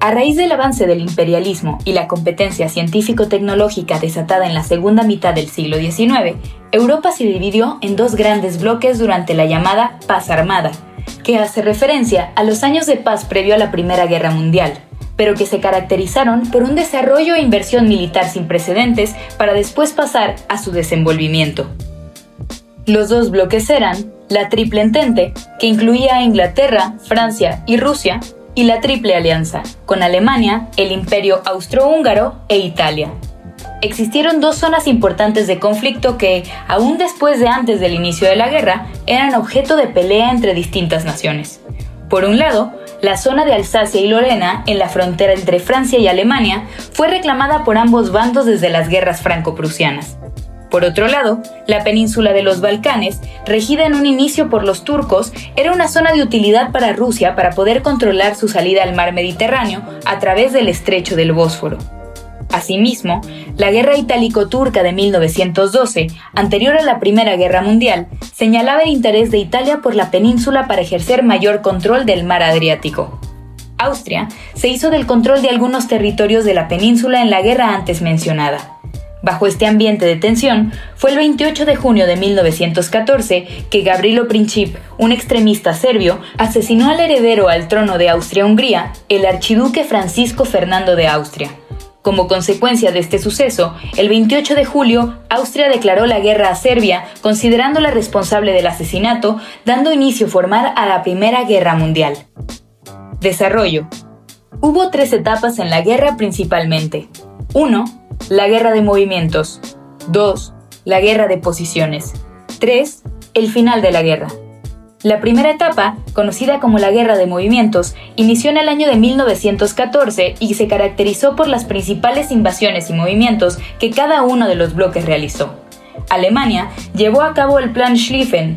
A raíz del avance del imperialismo y la competencia científico-tecnológica desatada en la segunda mitad del siglo XIX, Europa se dividió en dos grandes bloques durante la llamada Paz Armada, que hace referencia a los años de paz previo a la Primera Guerra Mundial, pero que se caracterizaron por un desarrollo e inversión militar sin precedentes para después pasar a su desenvolvimiento. Los dos bloques eran la Triple Entente, que incluía a Inglaterra, Francia y Rusia, y la Triple Alianza, con Alemania, el Imperio Austrohúngaro e Italia. Existieron dos zonas importantes de conflicto que, aún después de antes del inicio de la guerra, eran objeto de pelea entre distintas naciones. Por un lado, la zona de Alsacia y Lorena, en la frontera entre Francia y Alemania, fue reclamada por ambos bandos desde las guerras franco-prusianas. Por otro lado, la península de los Balcanes, regida en un inicio por los turcos, era una zona de utilidad para Rusia para poder controlar su salida al mar Mediterráneo a través del estrecho del Bósforo. Asimismo, la guerra itálico-turca de 1912, anterior a la Primera Guerra Mundial, señalaba el interés de Italia por la península para ejercer mayor control del mar Adriático. Austria se hizo del control de algunos territorios de la península en la guerra antes mencionada. Bajo este ambiente de tensión, fue el 28 de junio de 1914 que Gavrilo Princip, un extremista serbio, asesinó al heredero al trono de Austria-Hungría, el archiduque Francisco Fernando de Austria. Como consecuencia de este suceso, el 28 de julio, Austria declaró la guerra a Serbia, considerándola responsable del asesinato, dando inicio formal a la Primera Guerra Mundial. Desarrollo. Hubo tres etapas en la guerra principalmente. 1 la guerra de movimientos. 2. La guerra de posiciones. 3. El final de la guerra. La primera etapa, conocida como la Guerra de Movimientos, inició en el año de 1914 y se caracterizó por las principales invasiones y movimientos que cada uno de los bloques realizó. Alemania llevó a cabo el Plan Schlieffen,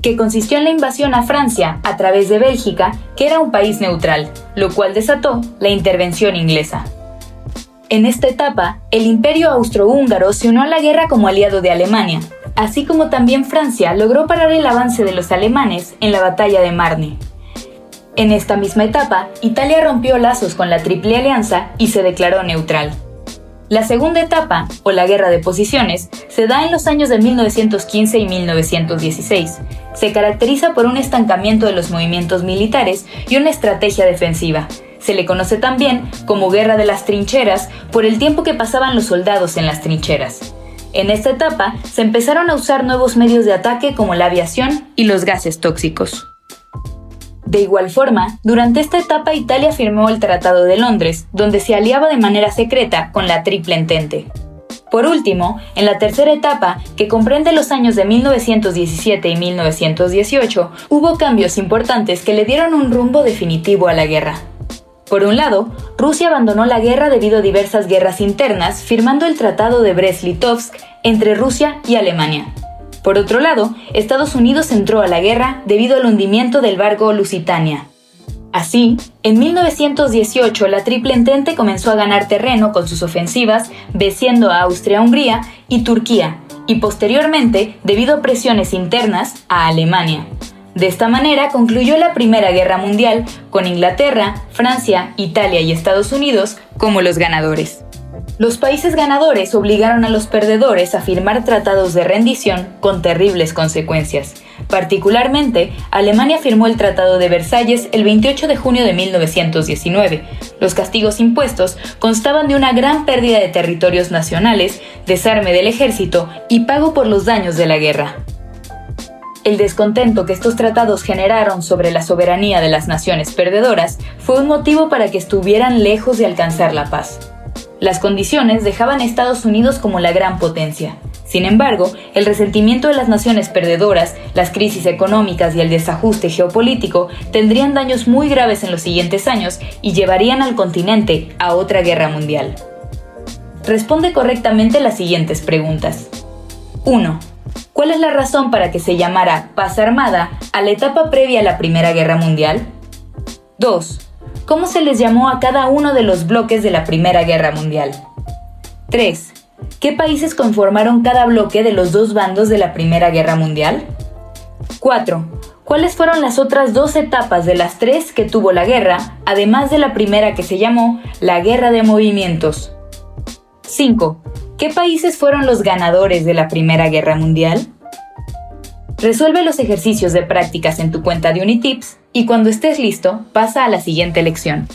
que consistió en la invasión a Francia a través de Bélgica, que era un país neutral, lo cual desató la intervención inglesa. En esta etapa, el imperio austrohúngaro se unió a la guerra como aliado de Alemania, así como también Francia logró parar el avance de los alemanes en la batalla de Marne. En esta misma etapa, Italia rompió lazos con la Triple Alianza y se declaró neutral. La segunda etapa, o la guerra de posiciones, se da en los años de 1915 y 1916. Se caracteriza por un estancamiento de los movimientos militares y una estrategia defensiva, se le conoce también como Guerra de las Trincheras por el tiempo que pasaban los soldados en las trincheras. En esta etapa se empezaron a usar nuevos medios de ataque como la aviación y los gases tóxicos. De igual forma, durante esta etapa Italia firmó el Tratado de Londres, donde se aliaba de manera secreta con la Triple Entente. Por último, en la tercera etapa, que comprende los años de 1917 y 1918, hubo cambios importantes que le dieron un rumbo definitivo a la guerra. Por un lado, Rusia abandonó la guerra debido a diversas guerras internas, firmando el Tratado de Brest-Litovsk entre Rusia y Alemania. Por otro lado, Estados Unidos entró a la guerra debido al hundimiento del barco Lusitania. Así, en 1918 la Triple Entente comenzó a ganar terreno con sus ofensivas, venciendo a Austria-Hungría y Turquía, y posteriormente, debido a presiones internas, a Alemania. De esta manera concluyó la Primera Guerra Mundial con Inglaterra, Francia, Italia y Estados Unidos como los ganadores. Los países ganadores obligaron a los perdedores a firmar tratados de rendición con terribles consecuencias. Particularmente, Alemania firmó el Tratado de Versalles el 28 de junio de 1919. Los castigos impuestos constaban de una gran pérdida de territorios nacionales, desarme del ejército y pago por los daños de la guerra. El descontento que estos tratados generaron sobre la soberanía de las naciones perdedoras fue un motivo para que estuvieran lejos de alcanzar la paz. Las condiciones dejaban a Estados Unidos como la gran potencia. Sin embargo, el resentimiento de las naciones perdedoras, las crisis económicas y el desajuste geopolítico tendrían daños muy graves en los siguientes años y llevarían al continente a otra guerra mundial. Responde correctamente las siguientes preguntas. 1. ¿Cuál es la razón para que se llamara paz armada a la etapa previa a la Primera Guerra Mundial? 2. ¿Cómo se les llamó a cada uno de los bloques de la Primera Guerra Mundial? 3. ¿Qué países conformaron cada bloque de los dos bandos de la Primera Guerra Mundial? 4. ¿Cuáles fueron las otras dos etapas de las tres que tuvo la guerra, además de la primera que se llamó la Guerra de Movimientos? 5. ¿Qué países fueron los ganadores de la Primera Guerra Mundial? Resuelve los ejercicios de prácticas en tu cuenta de Unitips y cuando estés listo, pasa a la siguiente lección.